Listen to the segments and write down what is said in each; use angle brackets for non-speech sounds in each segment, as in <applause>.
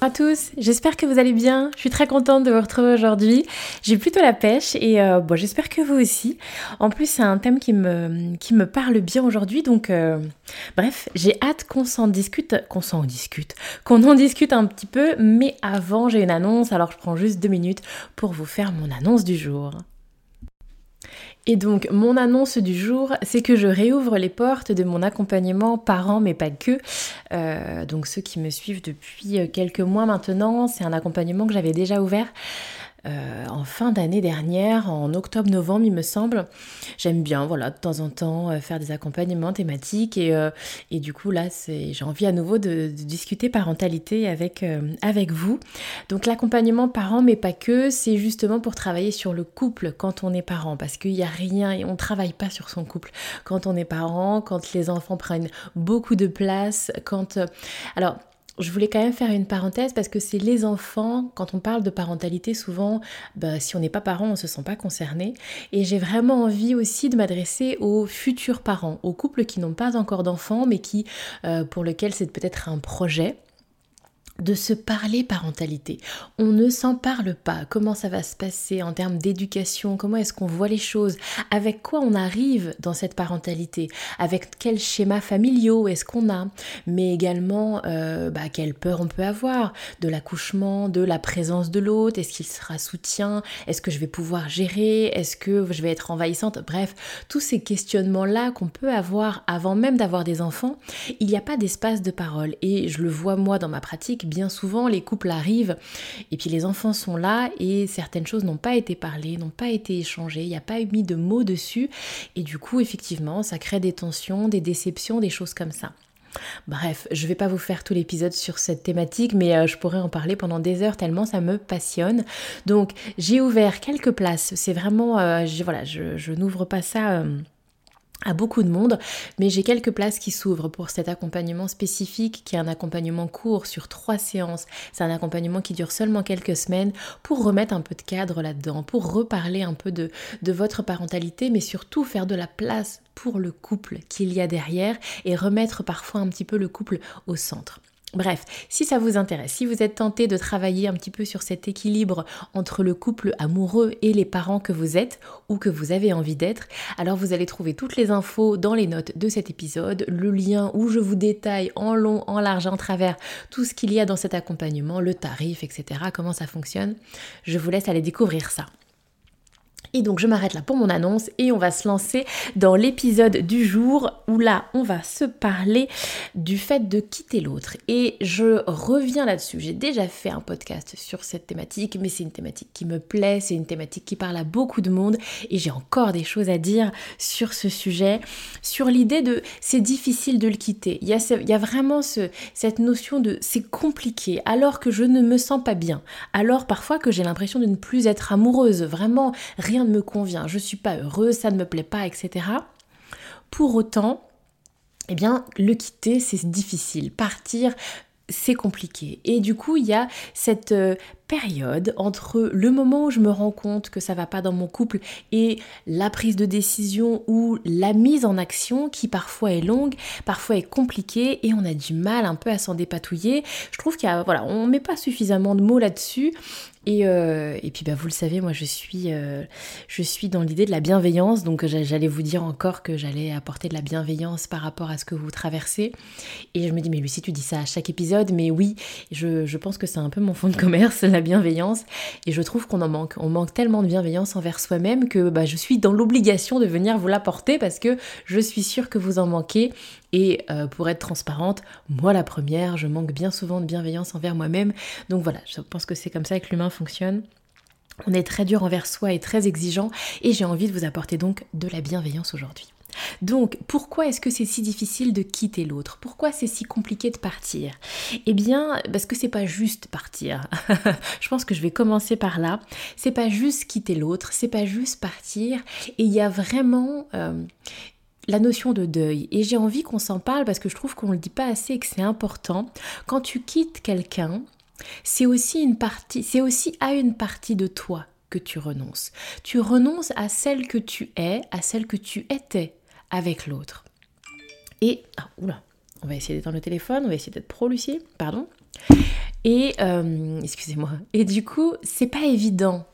à tous, j'espère que vous allez bien. Je suis très contente de vous retrouver aujourd'hui. J'ai plutôt la pêche et euh, bon, j'espère que vous aussi. En plus, c'est un thème qui me, qui me parle bien aujourd'hui. Donc, euh, bref, j'ai hâte qu'on s'en discute, qu'on s'en discute, qu'on en discute un petit peu. Mais avant, j'ai une annonce. Alors, je prends juste deux minutes pour vous faire mon annonce du jour. Et donc mon annonce du jour, c'est que je réouvre les portes de mon accompagnement parents, mais pas que. Euh, donc ceux qui me suivent depuis euh, quelques mois maintenant, c'est un accompagnement que j'avais déjà ouvert euh, en fin d'année dernière, en octobre-novembre, il me semble. J'aime bien, voilà, de temps en temps, euh, faire des accompagnements thématiques. Et, euh, et du coup, là, j'ai envie à nouveau de, discuter parentalité avec, avec vous. Donc, l'accompagnement parent, mais pas que, c'est justement pour travailler sur le couple quand on est parent. Parce qu'il n'y a rien, et on ne travaille pas sur son couple quand on est parent, quand les enfants prennent beaucoup de place, quand... alors, je voulais quand même faire une parenthèse parce que c'est les enfants, quand on parle de parentalité, souvent, bah, si on n'est pas parent, on ne se sent pas concerné. Et j'ai vraiment envie aussi de m'adresser aux futurs parents, aux couples qui n'ont pas encore d'enfants, mais qui, euh, pour lesquels c'est peut-être un projet de se parler parentalité. On ne s'en parle pas. Comment ça va se passer en termes d'éducation? Comment est-ce qu'on voit les choses? Avec quoi on arrive dans cette parentalité? Avec quels schémas familiaux est-ce qu'on a? Mais également, euh, bah, quelle peur on peut avoir de l'accouchement, de la présence de l'autre? Est-ce qu'il sera soutien? Est-ce que je vais pouvoir gérer? Est-ce que je vais être envahissante? Bref, tous ces questionnements-là qu'on peut avoir avant même d'avoir des enfants, il n'y a pas d'espace de parole. Et je le vois moi dans ma pratique bien souvent les couples arrivent et puis les enfants sont là et certaines choses n'ont pas été parlées, n'ont pas été échangées, il n'y a pas eu mis de mots dessus et du coup effectivement ça crée des tensions, des déceptions, des choses comme ça. Bref, je vais pas vous faire tout l'épisode sur cette thématique, mais euh, je pourrais en parler pendant des heures tellement ça me passionne. Donc j'ai ouvert quelques places. C'est vraiment, euh, voilà, je, n'ouvre pas ça. Euh, à beaucoup de monde, mais j'ai quelques places qui s'ouvrent pour cet accompagnement spécifique qui est un accompagnement court sur trois séances. C'est un accompagnement qui dure seulement quelques semaines pour remettre un peu de cadre là-dedans, pour reparler un peu de, de votre parentalité, mais surtout faire de la place pour le couple qu'il y a derrière et remettre parfois un petit peu le couple au centre. Bref, si ça vous intéresse, si vous êtes tenté de travailler un petit peu sur cet équilibre entre le couple amoureux et les parents que vous êtes ou que vous avez envie d'être, alors vous allez trouver toutes les infos dans les notes de cet épisode, le lien où je vous détaille en long, en large, en travers tout ce qu'il y a dans cet accompagnement, le tarif, etc., comment ça fonctionne. Je vous laisse aller découvrir ça. Et donc je m'arrête là pour mon annonce et on va se lancer dans l'épisode du jour où là on va se parler du fait de quitter l'autre. Et je reviens là-dessus. J'ai déjà fait un podcast sur cette thématique, mais c'est une thématique qui me plaît, c'est une thématique qui parle à beaucoup de monde et j'ai encore des choses à dire sur ce sujet, sur l'idée de c'est difficile de le quitter. Il y a, il y a vraiment ce, cette notion de c'est compliqué alors que je ne me sens pas bien, alors parfois que j'ai l'impression de ne plus être amoureuse, vraiment rien ne me convient, je suis pas heureuse, ça ne me plaît pas, etc. Pour autant, eh bien, le quitter, c'est difficile. Partir, c'est compliqué. Et du coup, il y a cette euh, période entre le moment où je me rends compte que ça va pas dans mon couple et la prise de décision ou la mise en action qui parfois est longue, parfois est compliquée et on a du mal un peu à s'en dépatouiller. Je trouve qu'il y a, voilà, on met pas suffisamment de mots là-dessus euh, et, puis bah, vous le savez, moi je suis, euh, je suis dans l'idée de la bienveillance, donc j'allais vous dire encore que j'allais apporter de la bienveillance par rapport à ce que vous traversez. Et je me dis, mais Lucie, tu dis ça à chaque épisode, mais oui, je, je pense que c'est un peu mon fond de commerce, <laughs> la bienveillance. Et je trouve qu'on en manque. On manque tellement de bienveillance envers soi-même que bah, je suis dans l'obligation de venir vous l'apporter parce que je suis sûre que vous en manquez. Et euh, pour être transparente, moi la première, je manque bien souvent de bienveillance envers moi-même. Donc voilà, je pense que c'est comme ça que l'humain fonctionne. On est très dur envers soi et très exigeant et j'ai envie de vous apporter donc de la bienveillance aujourd'hui. Donc, pourquoi est-ce que c'est si difficile de quitter l'autre? Pourquoi c'est si compliqué de partir? Eh bien, parce que c'est pas juste partir. <laughs> je pense que je vais commencer par là. C'est pas juste quitter l'autre, c'est pas juste partir. Et il y a vraiment euh, la notion de deuil. Et j'ai envie qu'on s'en parle parce que je trouve qu'on le dit pas assez et que c'est important. Quand tu quittes quelqu'un, c'est aussi une partie, c'est aussi à une partie de toi que tu renonces. Tu renonces à celle que tu es, à celle que tu étais avec l'autre. Et, ah, oula, on va essayer d'éteindre le téléphone, on va essayer d'être pro, Lucie, pardon. Et, euh, excusez-moi. Et du coup, c'est pas évident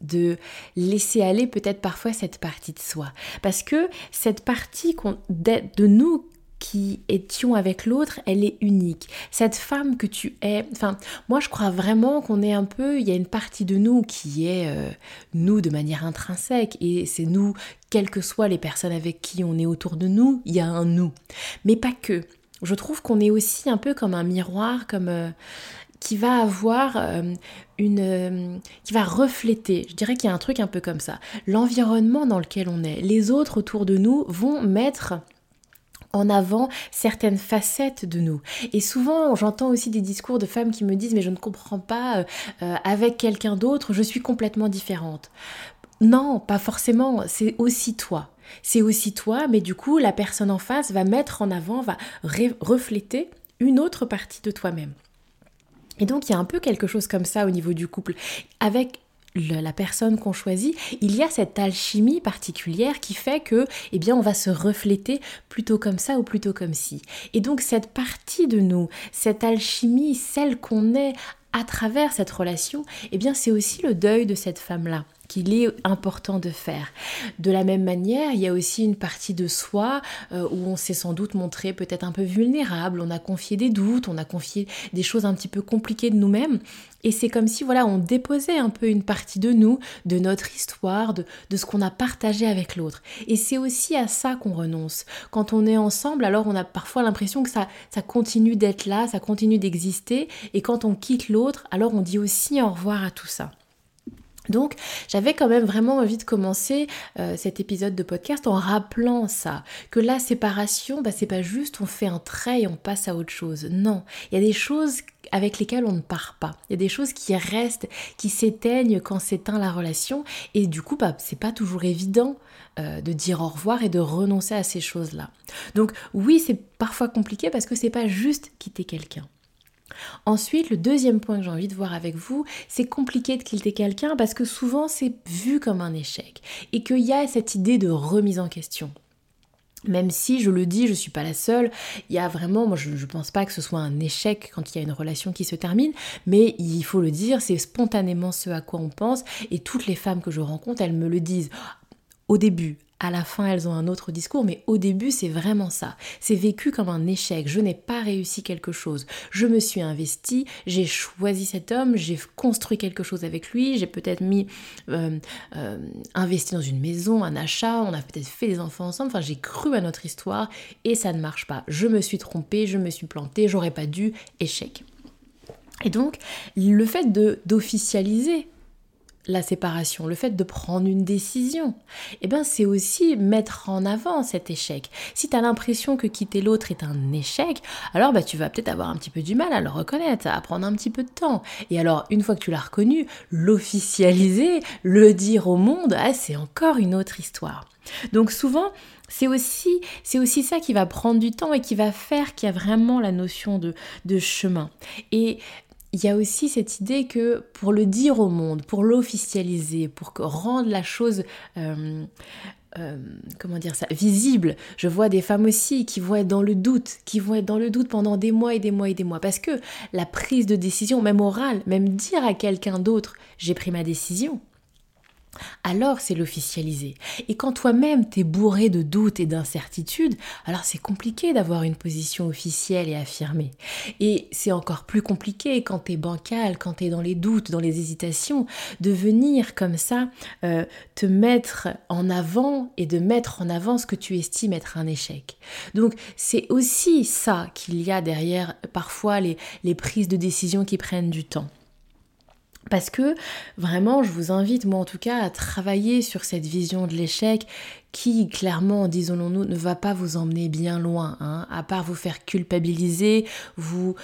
de laisser aller peut-être parfois cette partie de soi. Parce que cette partie de nous qui étions avec l'autre, elle est unique. Cette femme que tu es, enfin, moi je crois vraiment qu'on est un peu, il y a une partie de nous qui est euh, nous de manière intrinsèque et c'est nous, quelles que soient les personnes avec qui on est autour de nous, il y a un nous. Mais pas que. Je trouve qu'on est aussi un peu comme un miroir, comme euh, qui va avoir euh, une qui va refléter. Je dirais qu'il y a un truc un peu comme ça. L'environnement dans lequel on est, les autres autour de nous vont mettre en avant certaines facettes de nous. Et souvent, j'entends aussi des discours de femmes qui me disent mais je ne comprends pas, euh, euh, avec quelqu'un d'autre, je suis complètement différente. Non, pas forcément, c'est aussi toi. C'est aussi toi, mais du coup, la personne en face va mettre en avant, va refléter une autre partie de toi-même. Et donc, il y a un peu quelque chose comme ça au niveau du couple. Avec la personne qu'on choisit, il y a cette alchimie particulière qui fait que, eh bien, on va se refléter plutôt comme ça ou plutôt comme ci. Et donc, cette partie de nous, cette alchimie, celle qu'on est à travers cette relation, eh bien, c'est aussi le deuil de cette femme-là qu'il est important de faire. De la même manière, il y a aussi une partie de soi euh, où on s'est sans doute montré peut-être un peu vulnérable, on a confié des doutes, on a confié des choses un petit peu compliquées de nous-mêmes. Et c'est comme si voilà, on déposait un peu une partie de nous, de notre histoire, de, de ce qu'on a partagé avec l'autre. Et c'est aussi à ça qu'on renonce. Quand on est ensemble, alors on a parfois l'impression que ça, ça continue d'être là, ça continue d'exister. Et quand on quitte l'autre, alors on dit aussi au revoir à tout ça. Donc j'avais quand même vraiment envie de commencer euh, cet épisode de podcast en rappelant ça, que la séparation, bah, c'est pas juste on fait un trait et on passe à autre chose. Non, il y a des choses avec lesquelles on ne part pas. Il y a des choses qui restent, qui s'éteignent quand s'éteint la relation et du coup bah, c'est pas toujours évident euh, de dire au revoir et de renoncer à ces choses-là. Donc oui c'est parfois compliqué parce que c'est pas juste quitter quelqu'un. Ensuite, le deuxième point que j'ai envie de voir avec vous, c'est compliqué de quitter quelqu'un parce que souvent c'est vu comme un échec et qu'il y a cette idée de remise en question. Même si, je le dis, je ne suis pas la seule, il y a vraiment, moi je ne pense pas que ce soit un échec quand il y a une relation qui se termine, mais il faut le dire, c'est spontanément ce à quoi on pense, et toutes les femmes que je rencontre, elles me le disent au début, à la fin, elles ont un autre discours, mais au début, c'est vraiment ça. C'est vécu comme un échec. Je n'ai pas réussi quelque chose. Je me suis investie, j'ai choisi cet homme, j'ai construit quelque chose avec lui, j'ai peut-être mis, euh, euh, investi dans une maison, un achat, on a peut-être fait des enfants ensemble. Enfin, j'ai cru à notre histoire et ça ne marche pas. Je me suis trompée, je me suis plantée, j'aurais pas dû, échec. Et donc, le fait d'officialiser la séparation, le fait de prendre une décision, eh ben c'est aussi mettre en avant cet échec. Si tu as l'impression que quitter l'autre est un échec, alors bah, tu vas peut-être avoir un petit peu du mal à le reconnaître, à prendre un petit peu de temps. Et alors, une fois que tu l'as reconnu, l'officialiser, le dire au monde, ah, c'est encore une autre histoire. Donc souvent, c'est aussi, c'est aussi ça qui va prendre du temps et qui va faire qu'il y a vraiment la notion de, de chemin. Et il y a aussi cette idée que pour le dire au monde, pour l'officialiser, pour rendre la chose euh, euh, comment dire ça, visible. Je vois des femmes aussi qui vont être dans le doute, qui vont être dans le doute pendant des mois et des mois et des mois. Parce que la prise de décision, même orale, même dire à quelqu'un d'autre, j'ai pris ma décision, alors c'est l'officialiser. Et quand toi-même t'es bourré de doutes et d'incertitudes, alors c'est compliqué d'avoir une position officielle et affirmée. Et c'est encore plus compliqué quand t'es bancal, quand t'es dans les doutes, dans les hésitations, de venir comme ça euh, te mettre en avant et de mettre en avant ce que tu estimes être un échec. Donc c'est aussi ça qu'il y a derrière parfois les prises de décision qui prennent du temps. Parce que vraiment, je vous invite, moi en tout cas, à travailler sur cette vision de l'échec qui, clairement, disons-nous, ne va pas vous emmener bien loin, hein, à part vous faire culpabiliser, vous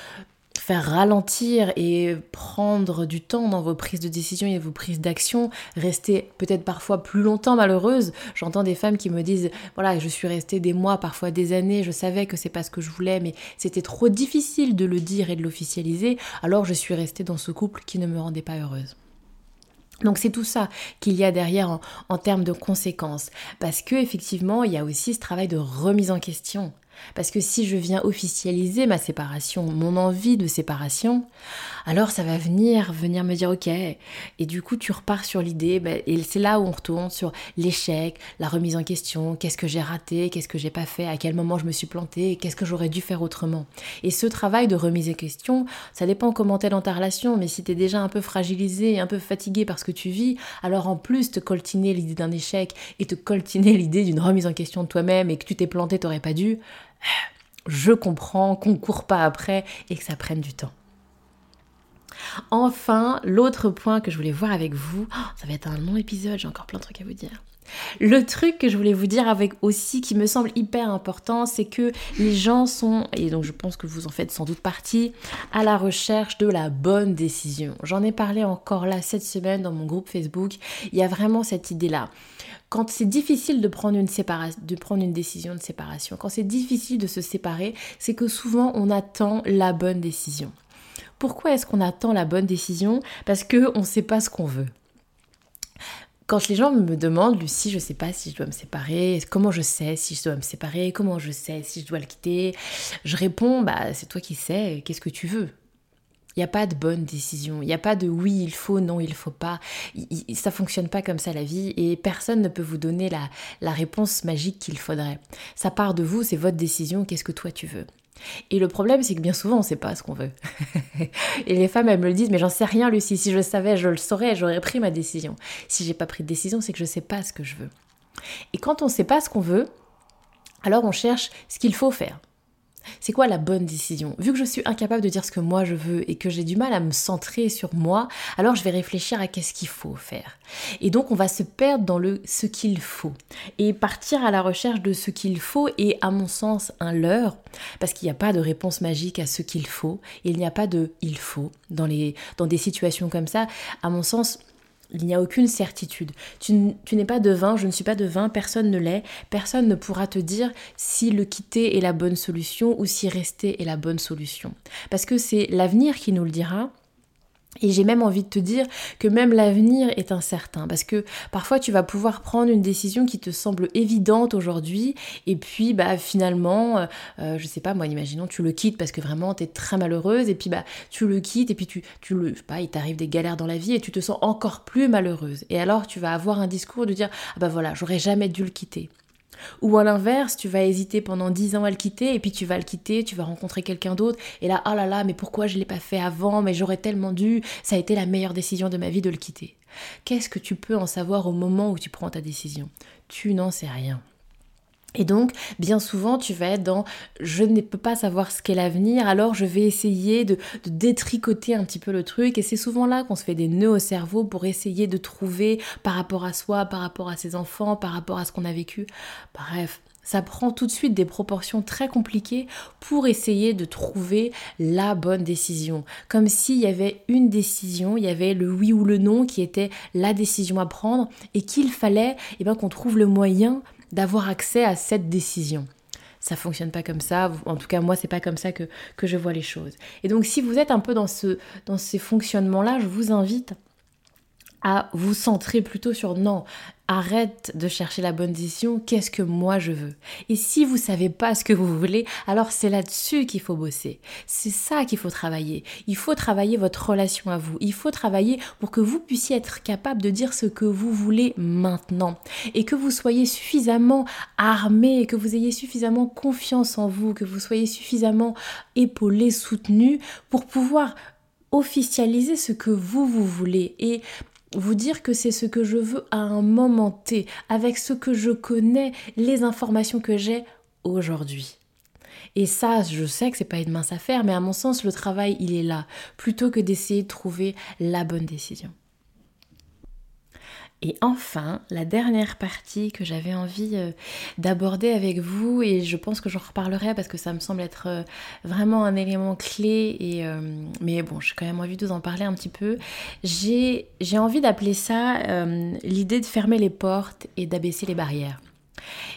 faire ralentir et prendre du temps dans vos prises de décision et vos prises d'action, rester peut-être parfois plus longtemps malheureuse. J'entends des femmes qui me disent voilà, je suis restée des mois, parfois des années, je savais que c'est pas ce que je voulais, mais c'était trop difficile de le dire et de l'officialiser, alors je suis restée dans ce couple qui ne me rendait pas heureuse. Donc c'est tout ça qu'il y a derrière en, en, termes de conséquences. Parce que effectivement, il y a aussi ce travail de remise en question. Parce que si je viens officialiser ma séparation, mon envie de séparation, alors ça va venir, venir me dire ok. Et du coup, tu repars sur l'idée, ben, et c'est là où on retourne sur l'échec, la remise en question, qu'est-ce que j'ai raté, qu'est-ce que j'ai pas fait, à quel moment je me suis planté, qu'est-ce que j'aurais dû faire autrement. Et ce travail de remise en question, ça dépend comment t'es dans ta relation, mais si t'es déjà un peu fragilisé, un peu fatigué parce que tu vis, alors en plus te coltiner l'idée d'un échec et te coltiner <laughs> l'idée d'une remise en question de toi-même et que tu t'es planté, t'aurais pas dû, je comprends qu'on court pas après et que ça prenne du temps. Enfin, l'autre point que je voulais voir avec vous, oh, ça va être un long épisode, j'ai encore plein de trucs à vous dire. Le truc que je voulais vous dire avec aussi qui me semble hyper important, c'est que les gens sont, et donc je pense que vous en faites sans doute partie, à la recherche de la bonne décision. J'en ai parlé encore là cette semaine dans mon groupe Facebook. Il y a vraiment cette idée-là quand c'est difficile de prendre, une de prendre une décision de séparation, quand c'est difficile de se séparer, c'est que souvent on attend la bonne décision. Pourquoi est-ce qu'on attend la bonne décision? Parce qu'on ne sait pas ce qu'on veut. Quand les gens me demandent, Lucie, je ne sais pas si je dois me séparer, comment je sais si je dois me séparer, comment je sais si je dois le quitter, je réponds, bah c'est toi qui sais, qu'est-ce que tu veux il n'y a pas de bonne décision. Il n'y a pas de oui, il faut, non, il faut pas. Ça fonctionne pas comme ça la vie et personne ne peut vous donner la, la réponse magique qu'il faudrait. Ça part de vous, c'est votre décision, qu'est-ce que toi tu veux. Et le problème, c'est que bien souvent, on ne sait pas ce qu'on veut. <laughs> et les femmes, elles me le disent, mais j'en sais rien, Lucie. Si je le savais, je le saurais, j'aurais pris ma décision. Si j'ai pas pris de décision, c'est que je ne sais pas ce que je veux. Et quand on ne sait pas ce qu'on veut, alors on cherche ce qu'il faut faire. C'est quoi la bonne décision? Vu que je suis incapable de dire ce que moi je veux et que j'ai du mal à me centrer sur moi, alors je vais réfléchir à qu'est-ce qu'il faut faire. Et donc on va se perdre dans le ce qu'il faut et partir à la recherche de ce qu'il faut est à mon sens un leurre parce qu'il n'y a pas de réponse magique à ce qu'il faut, il n'y a pas de il faut dans les dans des situations comme ça. À mon sens, il n'y a aucune certitude. Tu, n'es pas devin, je ne suis pas devin, personne ne l'est. Personne ne pourra te dire si le quitter est la bonne solution ou si rester est la bonne solution. Parce que c'est l'avenir qui nous le dira. Et j'ai même envie de te dire que même l'avenir est incertain parce que parfois tu vas pouvoir prendre une décision qui te semble évidente aujourd'hui et puis bah finalement euh, euh, je sais pas moi imaginons tu le quittes parce que vraiment tu es très malheureuse et puis bah tu le quittes et puis tu le il t'arrive des galères dans la vie et tu te sens encore plus malheureuse. Et alors tu vas avoir un discours de dire ah bah voilà j'aurais jamais dû le quitter ou à l'inverse, tu vas hésiter pendant 10 ans à le quitter, et puis tu vas le quitter, tu vas rencontrer quelqu'un d'autre, et là, oh là là, mais pourquoi je ne l'ai pas fait avant, mais j'aurais tellement dû, ça a été la meilleure décision de ma vie de le quitter. Qu'est-ce que tu peux en savoir au moment où tu prends ta décision? Tu n'en sais rien. Et donc, bien souvent, tu vas être dans je ne peux pas savoir ce qu'est l'avenir, alors je vais essayer de, détricoter un petit peu le truc. Et c'est souvent là qu'on se fait des nœuds au cerveau pour essayer de trouver par rapport à soi, par rapport à ses enfants, par rapport à ce qu'on a vécu. Bref, ça prend tout de suite des proportions très compliquées pour essayer de trouver la bonne décision. Comme s'il y avait une décision, il y avait le oui ou le non qui était la décision à prendre et qu'il fallait eh ben, qu'on trouve le moyen d'avoir accès à cette décision. Ça fonctionne pas comme ça, en tout cas moi c'est pas comme ça que, je vois les choses. Et donc si vous êtes un peu dans, ce, dans ces fonctionnements-là, je vous invite à vous centrer plutôt sur non, arrête de chercher la bonne décision, qu'est-ce que moi je veux? Et si vous savez pas ce que vous voulez, alors c'est là-dessus qu'il faut bosser. C'est ça qu'il faut travailler. Il faut travailler votre relation à vous. Il faut travailler pour que vous puissiez être capable de dire ce que vous voulez maintenant et que vous soyez suffisamment armé, que vous ayez suffisamment confiance en vous, que vous soyez suffisamment épaulé, soutenu pour pouvoir officialiser ce que vous vous voulez et vous dire que c'est ce que je veux à un moment T, avec ce que je connais, les informations que j'ai aujourd'hui. Et ça, je sais que c'est pas une mince affaire, mais à mon sens, le travail, il est là, plutôt que d'essayer de trouver la bonne décision. Et enfin, la dernière partie que j'avais envie euh, d'aborder avec vous, et je pense que j'en reparlerai parce que ça me semble être euh, vraiment un élément clé, et, euh, mais bon, j'ai quand même envie de vous en parler un petit peu. J'ai envie d'appeler ça l'idée de fermer les portes et d'abaisser les barrières.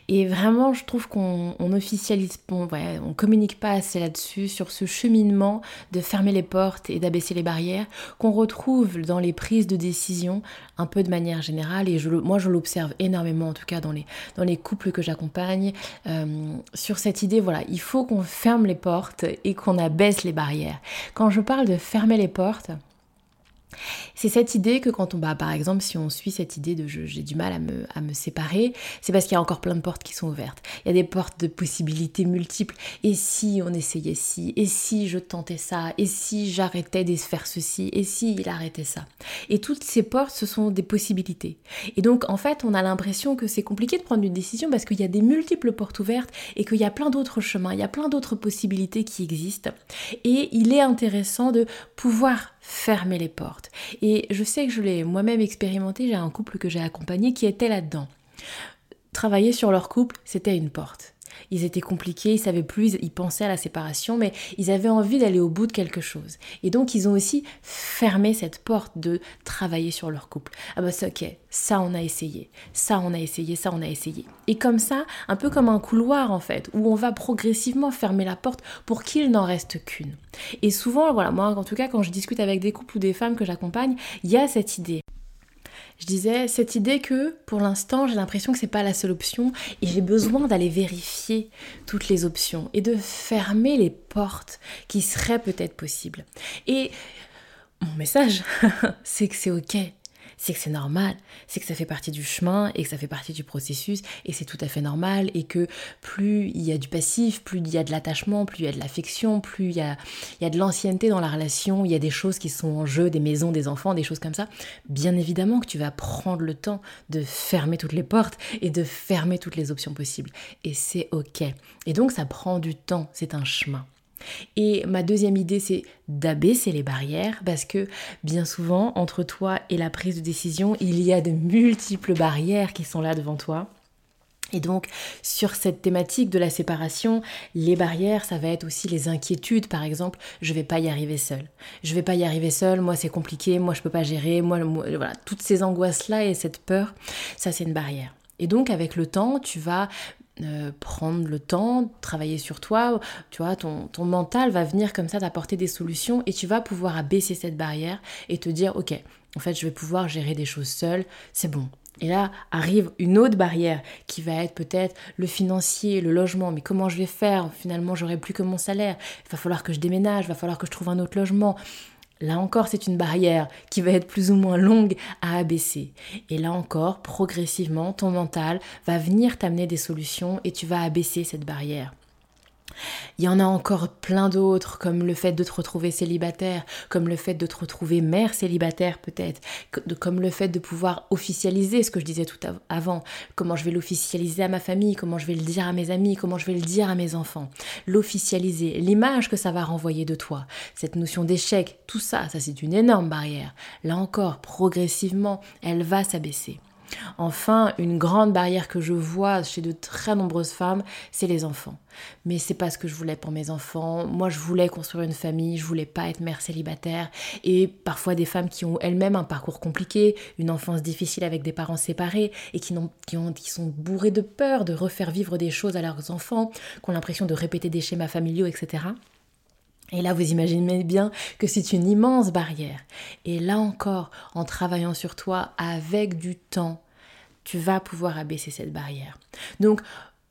Et vraiment, je trouve qu'on officialise, on, on communique pas assez là-dessus, sur ce cheminement de fermer les portes et d'abaisser les barrières qu'on retrouve dans les prises de décision un peu de manière générale. Et moi, je l'observe énormément, en tout cas dans les, dans les couples que j'accompagne, euh, sur cette idée, voilà, il faut qu'on ferme les portes et qu'on abaisse les barrières. Quand je parle de fermer les portes, c'est cette idée que quand on, bah, par exemple, si on suit cette idée de j'ai du mal à me, à me séparer, c'est parce qu'il y a encore plein de portes qui sont ouvertes. Il y a des portes de possibilités multiples. Et si on essayait ci? Et si je tentais ça? Et si j'arrêtais de faire ceci? Et si il arrêtait ça? Et toutes ces portes, ce sont des possibilités. Et donc, en fait, on a l'impression que c'est compliqué de prendre une décision parce qu'il y a des multiples portes ouvertes et qu'il y a plein d'autres chemins, il y a plein d'autres possibilités qui existent. Et il est intéressant de pouvoir fermer les portes. Et je sais que je l'ai moi-même expérimenté, j'ai un couple que j'ai accompagné qui était là-dedans. Travailler sur leur couple, c'était une porte ils étaient compliqués, ils savaient plus, ils pensaient à la séparation, mais ils avaient envie d'aller au bout de quelque chose. Et donc ils ont aussi fermé cette porte de travailler sur leur couple. Ah bah c'est ok, ça on a essayé, ça on a essayé, ça on a essayé. Et comme ça, un peu comme un couloir en fait, où on va progressivement fermer la porte pour qu'il n'en reste qu'une. Et souvent, voilà, moi en tout cas quand je discute avec des couples ou des femmes que j'accompagne, il y a cette idée je disais cette idée que pour l'instant j'ai l'impression que c'est pas la seule option et j'ai besoin d'aller vérifier toutes les options et de fermer les portes qui seraient peut-être possibles. Et mon message, <laughs> c'est que c'est ok c'est que c'est normal, c'est que ça fait partie du chemin et que ça fait partie du processus et c'est tout à fait normal et que plus il y a du passif, plus il y a de l'attachement, plus il y a de l'affection, plus il y a, il y a de l'ancienneté dans la relation, il y a des choses qui sont en jeu, des maisons, des enfants, des choses comme ça, bien évidemment que tu vas prendre le temps de fermer toutes les portes et de fermer toutes les options possibles. Et c'est ok. Et donc ça prend du temps, c'est un chemin. Et ma deuxième idée, c'est d'abaisser les barrières parce que bien souvent, entre toi et la prise de décision, il y a de multiples barrières qui sont là devant toi. Et donc, sur cette thématique de la séparation, les barrières, ça va être aussi les inquiétudes. Par exemple, je vais pas y arriver seule. Je vais pas y arriver seule, moi c'est compliqué, moi je peux pas gérer, moi, voilà, toutes ces angoisses-là et cette peur, ça c'est une barrière. Et donc, avec le temps, tu vas euh, prendre le temps, travailler sur toi, tu vois, ton, ton mental va venir comme ça t'apporter des solutions et tu vas pouvoir abaisser cette barrière et te dire, ok, en fait, je vais pouvoir gérer des choses seule, c'est bon. Et là arrive une autre barrière qui va être peut-être le financier, le logement. Mais comment je vais faire? Finalement, j'aurai plus que mon salaire. Il va falloir que je déménage, il va falloir que je trouve un autre logement. Là encore, c'est une barrière qui va être plus ou moins longue à abaisser. Et là encore, progressivement, ton mental va venir t'amener des solutions et tu vas abaisser cette barrière. Il y en a encore plein d'autres, comme le fait de te retrouver célibataire, comme le fait de te retrouver mère célibataire peut-être, comme le fait de pouvoir officialiser ce que je disais tout avant, comment je vais l'officialiser à ma famille, comment je vais le dire à mes amis, comment je vais le dire à mes enfants. L'officialiser, l'image que ça va renvoyer de toi, cette notion d'échec, tout ça, ça c'est une énorme barrière. Là encore, progressivement, elle va s'abaisser. Enfin, une grande barrière que je vois chez de très nombreuses femmes, c'est les enfants. Mais c'est pas ce que je voulais pour mes enfants. Moi, je voulais construire une famille, je voulais pas être mère célibataire. Et parfois des femmes qui ont elles-mêmes un parcours compliqué, une enfance difficile avec des parents séparés et qui, qui, ont, qui sont bourrées de peur de refaire vivre des choses à leurs enfants, qui ont l'impression de répéter des schémas familiaux, etc. Et là, vous imaginez bien que c'est une immense barrière. Et là encore, en travaillant sur toi avec du temps, tu vas pouvoir abaisser cette barrière. Donc,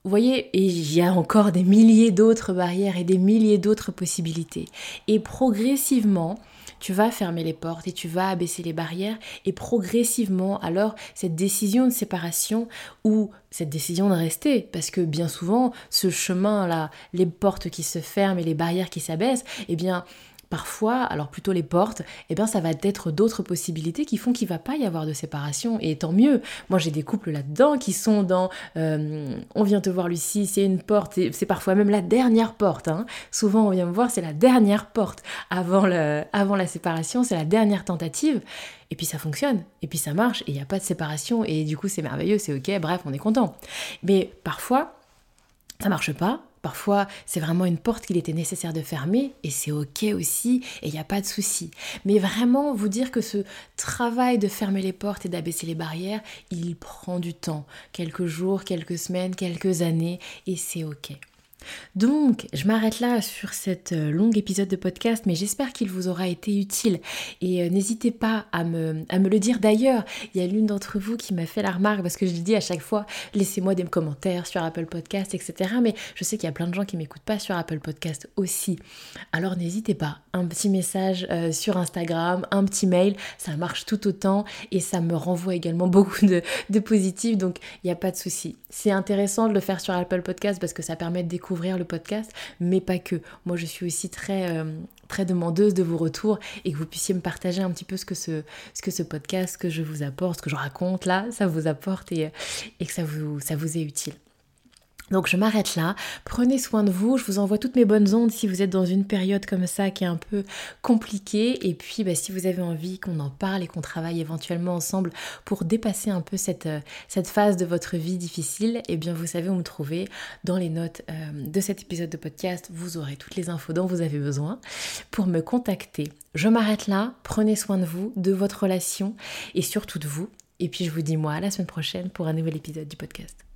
vous voyez, il y a encore des milliers d'autres barrières et des milliers d'autres possibilités. Et progressivement, tu vas fermer les portes et tu vas abaisser les barrières et progressivement alors cette décision de séparation ou cette décision de rester parce que bien souvent ce chemin là les portes qui se ferment et les barrières qui s'abaissent eh bien parfois, alors plutôt les portes, eh bien ça va être d'autres possibilités qui font qu'il va pas y avoir de séparation et tant mieux. Moi j'ai des couples là-dedans qui sont dans euh, on vient te voir Lucie, c'est une porte, c'est parfois même la dernière porte. Hein. Souvent on vient me voir, c'est la dernière porte avant, avant la séparation, c'est la dernière tentative. Et puis ça fonctionne, et puis ça marche, et il n'y a pas de séparation, et du coup c'est merveilleux, c'est ok, bref, on est content. Mais parfois, ça marche pas, Parfois, c'est vraiment une porte qu'il était nécessaire de fermer et c'est ok aussi et il n'y a pas de souci. Mais vraiment, vous dire que ce travail de fermer les portes et d'abaisser les barrières, il prend du temps. Quelques jours, quelques semaines, quelques années et c'est ok. Donc, je m'arrête là sur cet euh, long épisode de podcast, mais j'espère qu'il vous aura été utile. Et euh, n'hésitez pas à me, le dire. D'ailleurs, il y a l'une d'entre vous qui m'a fait la remarque, parce que je le dis à chaque fois, laissez-moi des commentaires sur Apple Podcast, etc. Mais je sais qu'il y a plein de gens qui m'écoutent pas sur Apple Podcast aussi. Alors n'hésitez pas, un petit message euh, sur Instagram, un petit mail, ça marche tout autant et ça me renvoie également <laughs> beaucoup de, de positifs, donc il n'y a pas de souci. C'est intéressant de le faire sur Apple Podcast parce que ça permet de découvrir le podcast, mais pas que. Moi, je suis aussi très, euh, très demandeuse de vos retours et que vous puissiez me partager un petit peu ce que ce, ce, podcast, ce que je vous apporte, ce que je raconte là, ça vous apporte et, et que ça vous, ça vous est utile. Donc je m'arrête là, prenez soin de vous, je vous envoie toutes mes bonnes ondes si vous êtes dans une période comme ça qui est un peu compliquée. Et puis bah, si vous avez envie qu'on en parle et qu'on travaille éventuellement ensemble pour dépasser un peu cette, euh, phase de votre vie difficile, eh bien vous savez où me trouver. Dans les notes euh, de cet épisode de podcast, vous aurez toutes les infos dont vous avez besoin pour me contacter. Je m'arrête là, prenez soin de vous, de votre relation et surtout de vous. Et puis je vous dis moi à la semaine prochaine pour un nouvel épisode du podcast.